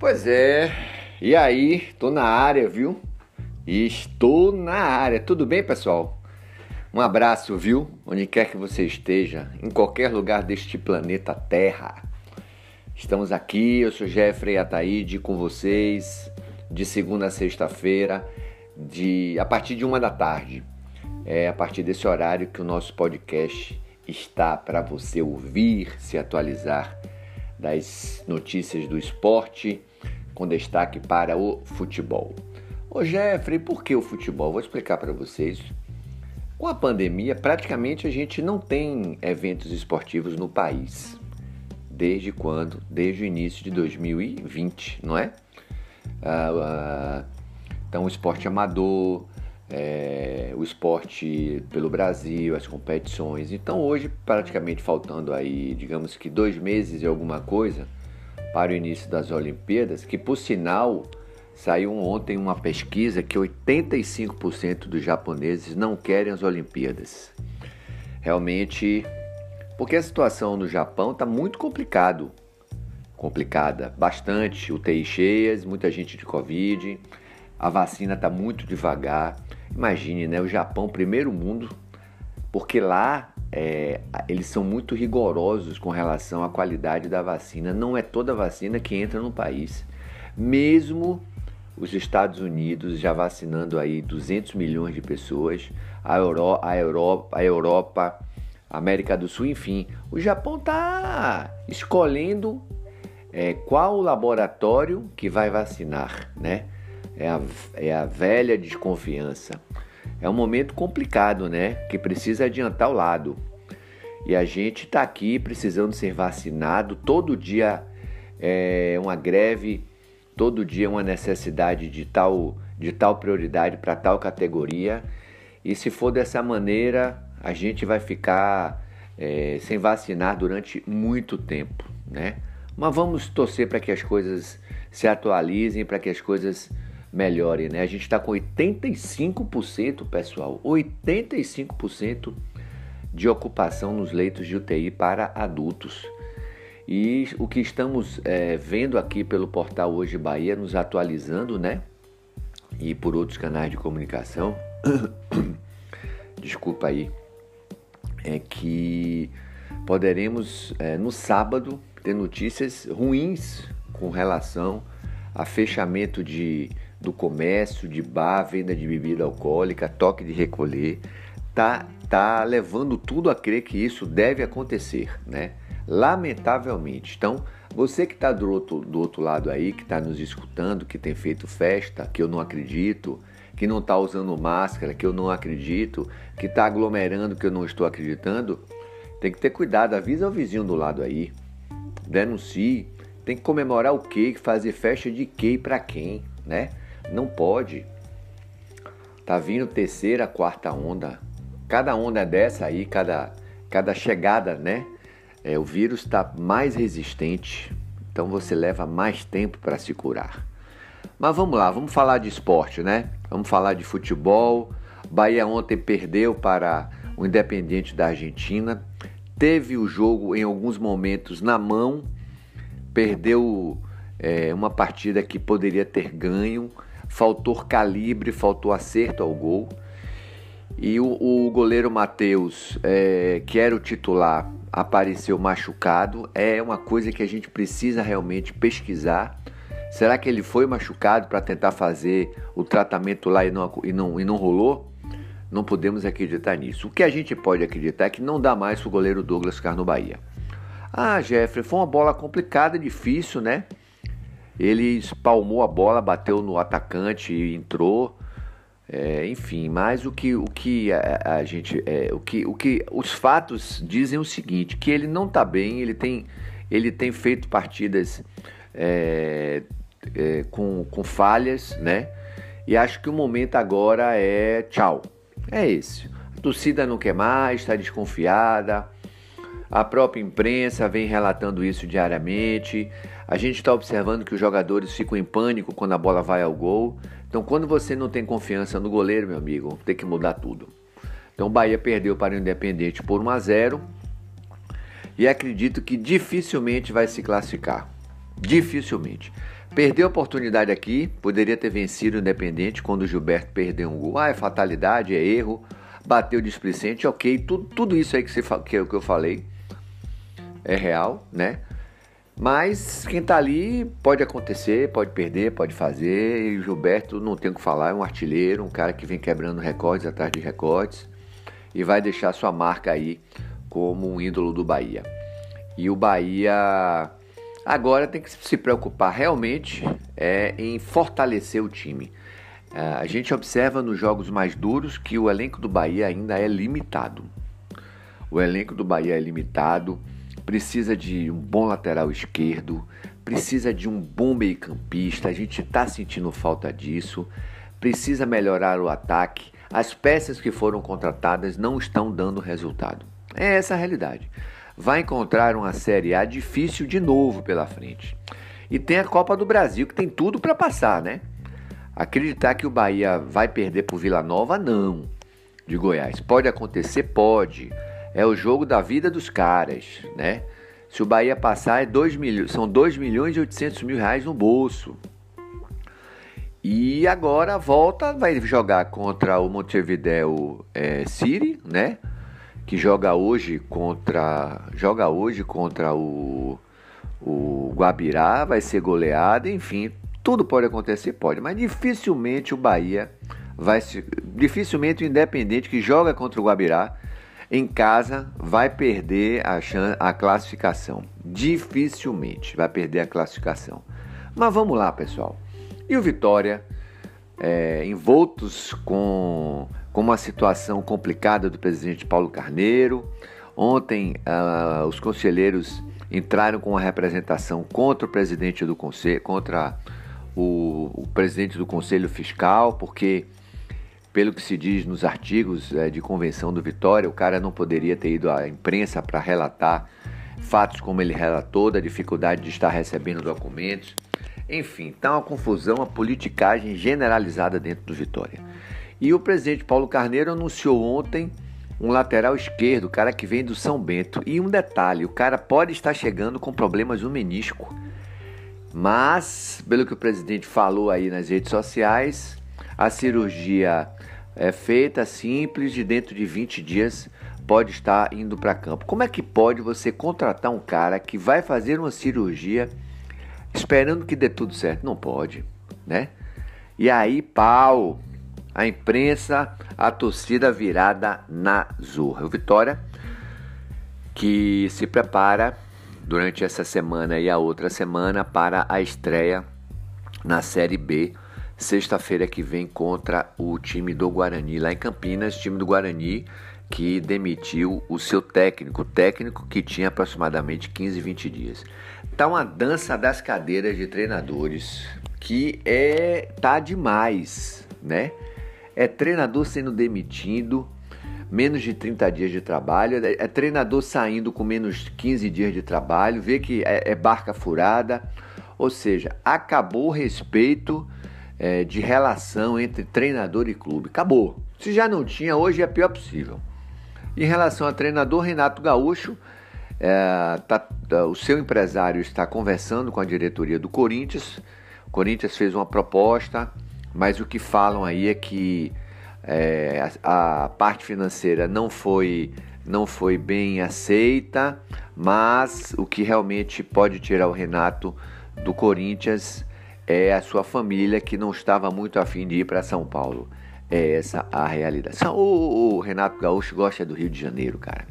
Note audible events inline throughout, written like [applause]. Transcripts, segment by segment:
Pois é, e aí, tô na área, viu? Estou na área, tudo bem, pessoal? Um abraço, viu? Onde quer que você esteja, em qualquer lugar deste planeta Terra. Estamos aqui, eu sou Jeffrey Ataíde com vocês, de segunda a sexta-feira, de a partir de uma da tarde. É a partir desse horário que o nosso podcast está para você ouvir, se atualizar das notícias do esporte com destaque para o futebol. Ô Jeffrey, por que o futebol? Vou explicar para vocês. Com a pandemia, praticamente a gente não tem eventos esportivos no país. Desde quando? Desde o início de 2020, não é? Ah, ah, então, o esporte amador, é, o esporte pelo Brasil, as competições. Então, hoje, praticamente faltando aí, digamos que dois meses e alguma coisa, para o início das Olimpíadas, que por sinal saiu ontem uma pesquisa que 85% dos japoneses não querem as Olimpíadas. Realmente, porque a situação no Japão está muito complicado, complicada, bastante UTI cheias, muita gente de Covid, a vacina está muito devagar. Imagine, né, o Japão, primeiro mundo, porque lá é, eles são muito rigorosos com relação à qualidade da vacina. Não é toda vacina que entra no país. Mesmo os Estados Unidos já vacinando aí 200 milhões de pessoas, a, Euro, a Europa, a Europa, a América do Sul, enfim, o Japão está escolhendo é, qual laboratório que vai vacinar, né? É a, é a velha desconfiança. É um momento complicado, né? Que precisa adiantar o lado. E a gente está aqui precisando ser vacinado. Todo dia é uma greve, todo dia uma necessidade de tal, de tal prioridade para tal categoria. E se for dessa maneira, a gente vai ficar é, sem vacinar durante muito tempo, né? Mas vamos torcer para que as coisas se atualizem, para que as coisas melhore, né? A gente está com 85%, pessoal, 85% de ocupação nos leitos de UTI para adultos. E o que estamos é, vendo aqui pelo portal Hoje Bahia, nos atualizando, né? E por outros canais de comunicação, [coughs] desculpa aí, é que poderemos é, no sábado ter notícias ruins com relação a fechamento de do comércio de bar, venda de bebida alcoólica, toque de recolher, tá, tá levando tudo a crer que isso deve acontecer, né? Lamentavelmente. Então, você que está do outro, do outro lado aí, que está nos escutando, que tem feito festa, que eu não acredito, que não está usando máscara, que eu não acredito, que está aglomerando, que eu não estou acreditando, tem que ter cuidado, avisa o vizinho do lado aí, denuncie, tem que comemorar o quê, fazer festa de quê e para quem, né? Não pode. Tá vindo terceira, quarta onda. Cada onda dessa aí, cada, cada chegada, né? É, o vírus está mais resistente, então você leva mais tempo para se curar. Mas vamos lá, vamos falar de esporte, né? Vamos falar de futebol. Bahia ontem perdeu para o Independiente da Argentina. Teve o jogo em alguns momentos na mão, perdeu é, uma partida que poderia ter ganho faltou calibre, faltou acerto ao gol. E o, o goleiro Matheus, é, que era o titular, apareceu machucado. É uma coisa que a gente precisa realmente pesquisar. Será que ele foi machucado para tentar fazer o tratamento lá e não, e, não, e não rolou? Não podemos acreditar nisso. O que a gente pode acreditar é que não dá mais para o goleiro Douglas ficar no Bahia. Ah, Jeffrey, foi uma bola complicada, difícil, né? Ele espalmou a bola, bateu no atacante e entrou. É, enfim, mas o que o que a, a gente é, o que o que os fatos dizem o seguinte, que ele não está bem, ele tem ele tem feito partidas é, é, com, com falhas, né? E acho que o momento agora é tchau. É esse. A torcida não quer mais, está desconfiada. A própria imprensa vem relatando isso diariamente. A gente está observando que os jogadores ficam em pânico quando a bola vai ao gol. Então, quando você não tem confiança no goleiro, meu amigo, tem que mudar tudo. Então, o Bahia perdeu para o Independente por 1 a 0 e acredito que dificilmente vai se classificar. Dificilmente. Perdeu a oportunidade aqui, poderia ter vencido o Independente quando o Gilberto perdeu um gol. Ah, é fatalidade, é erro, bateu displicente, ok, tudo, tudo isso aí que, você, que, que eu falei é real, né? Mas quem tá ali pode acontecer, pode perder, pode fazer. E o Gilberto não tem o que falar, é um artilheiro, um cara que vem quebrando recordes atrás de recordes e vai deixar sua marca aí como um ídolo do Bahia. E o Bahia agora tem que se preocupar realmente é, em fortalecer o time. É, a gente observa nos jogos mais duros que o elenco do Bahia ainda é limitado. O elenco do Bahia é limitado precisa de um bom lateral esquerdo, precisa de um bom meio-campista. A gente está sentindo falta disso. Precisa melhorar o ataque. As peças que foram contratadas não estão dando resultado. É essa a realidade. Vai encontrar uma Série A difícil de novo pela frente. E tem a Copa do Brasil que tem tudo para passar, né? Acreditar que o Bahia vai perder para o Vila Nova, não. De Goiás. Pode acontecer? Pode é o jogo da vida dos caras, né? Se o Bahia passar, é dois milhões, são 2 milhões e 800 mil reais no bolso. E agora volta, vai jogar contra o Montevideo é, City, né? Que joga hoje contra, joga hoje contra o, o Guabirá, vai ser goleado, enfim, tudo pode acontecer, pode, mas dificilmente o Bahia vai se, dificilmente o Independente que joga contra o Guabirá em casa vai perder a, a classificação. Dificilmente vai perder a classificação. Mas vamos lá, pessoal. E o Vitória, é, envoltos com, com uma situação complicada do presidente Paulo Carneiro. Ontem, uh, os conselheiros entraram com uma representação contra o presidente do conselho, contra o, o presidente do conselho fiscal, porque pelo que se diz nos artigos é, de convenção do Vitória, o cara não poderia ter ido à imprensa para relatar fatos como ele relatou, da dificuldade de estar recebendo documentos. Enfim, está uma confusão, uma politicagem generalizada dentro do Vitória. E o presidente Paulo Carneiro anunciou ontem um lateral esquerdo, cara que vem do São Bento. E um detalhe, o cara pode estar chegando com problemas no menisco. Mas, pelo que o presidente falou aí nas redes sociais, a cirurgia é feita simples de dentro de 20 dias pode estar indo para campo. Como é que pode você contratar um cara que vai fazer uma cirurgia esperando que dê tudo certo? Não pode, né? E aí, pau, a imprensa, a torcida virada na zorra. O Vitória que se prepara durante essa semana e a outra semana para a estreia na Série B sexta-feira que vem contra o time do Guarani lá em Campinas, time do Guarani que demitiu o seu técnico, técnico que tinha aproximadamente 15, 20 dias. Tá uma dança das cadeiras de treinadores que é tá demais, né? É treinador sendo demitido, menos de 30 dias de trabalho, é, é treinador saindo com menos 15 dias de trabalho, vê que é, é barca furada, ou seja, acabou o respeito é, de relação entre treinador e clube. Acabou. Se já não tinha, hoje é pior possível. Em relação ao treinador Renato Gaúcho, é, tá, tá, o seu empresário está conversando com a diretoria do Corinthians. O Corinthians fez uma proposta, mas o que falam aí é que é, a, a, parte financeira não foi, não foi bem aceita, mas o que realmente pode tirar o Renato do Corinthians é a sua família que não estava muito afim de ir para São Paulo. É essa a realidade. O, o Renato Gaúcho gosta do Rio de Janeiro, cara.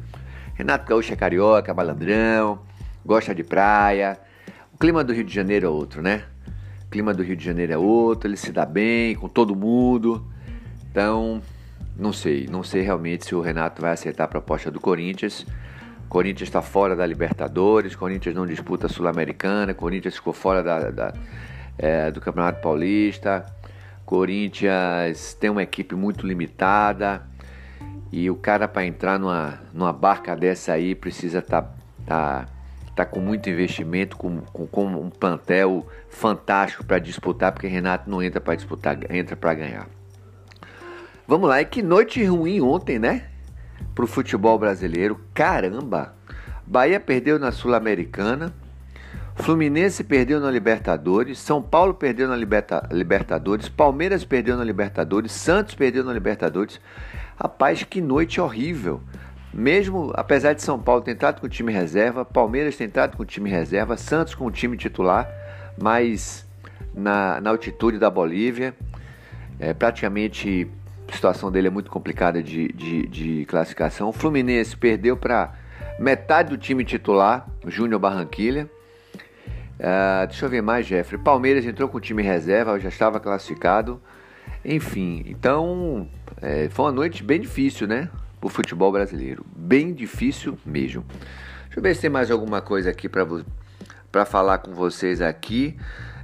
Renato Gaúcho é carioca, balandrão, gosta de praia. O clima do Rio de Janeiro é outro, né? O clima do Rio de Janeiro é outro, ele se dá bem com todo mundo. Então, não sei, não sei realmente se o Renato vai aceitar a proposta do Corinthians. Corinthians está fora da Libertadores, Corinthians não disputa a Sul-Americana, Corinthians ficou fora da, da é, do Campeonato Paulista. Corinthians tem uma equipe muito limitada e o cara para entrar numa, numa barca dessa aí precisa estar tá, tá, tá com muito investimento, com, com, com um plantel fantástico para disputar, porque Renato não entra para disputar, entra para ganhar. Vamos lá, e que noite ruim ontem, né? Pro futebol brasileiro. Caramba! Bahia perdeu na Sul-Americana Fluminense perdeu na Libertadores, São Paulo perdeu na Liberta Libertadores, Palmeiras perdeu na Libertadores, Santos perdeu na Libertadores. Rapaz, que noite horrível. Mesmo apesar de São Paulo ter entrado com o time reserva, Palmeiras ter entrado com o time reserva, Santos com o time titular, mas na, na altitude da Bolívia, é, praticamente a situação dele é muito complicada de, de, de classificação. O Fluminense perdeu para metade do time titular, Júnior Barranquilha. Uh, deixa eu ver mais, Jeffrey. Palmeiras entrou com o time reserva, já estava classificado. Enfim, então é, foi uma noite bem difícil, né? O futebol brasileiro. Bem difícil mesmo. Deixa eu ver se tem mais alguma coisa aqui para falar com vocês aqui.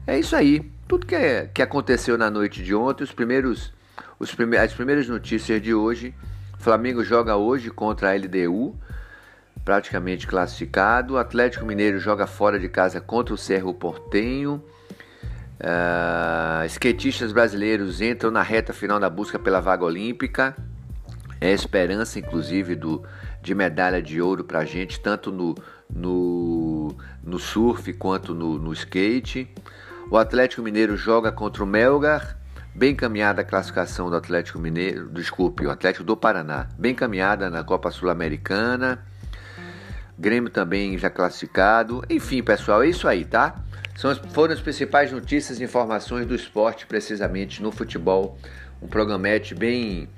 É isso aí. Tudo que, é, que aconteceu na noite de ontem, os primeiros, os prime as primeiras notícias de hoje. Flamengo joga hoje contra a LDU praticamente classificado. O Atlético Mineiro joga fora de casa contra o Cerro Portenho. Uh, skatistas brasileiros entram na reta final da busca pela vaga olímpica. É esperança, inclusive, do, de medalha de ouro para a gente, tanto no, no, no surf quanto no, no skate. O Atlético Mineiro joga contra o Melgar. Bem caminhada a classificação do Atlético Mineiro, desculpe, o Atlético do Paraná. Bem caminhada na Copa Sul-Americana. Grêmio também já classificado. Enfim, pessoal, é isso aí, tá? São, foram as principais notícias e informações do esporte, precisamente no futebol. Um programete bem,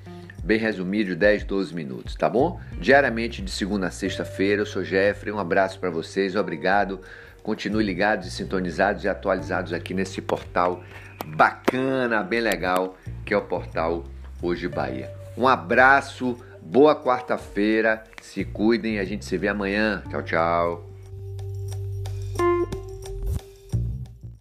bem resumido, de 10, 12 minutos, tá bom? Diariamente, de segunda a sexta-feira, eu sou Jeffrey. Um abraço para vocês, obrigado. Continue ligados e sintonizados e atualizados aqui nesse portal bacana, bem legal, que é o portal Hoje Bahia. Um abraço. Boa quarta-feira, se cuidem, a gente se vê amanhã. Tchau, tchau.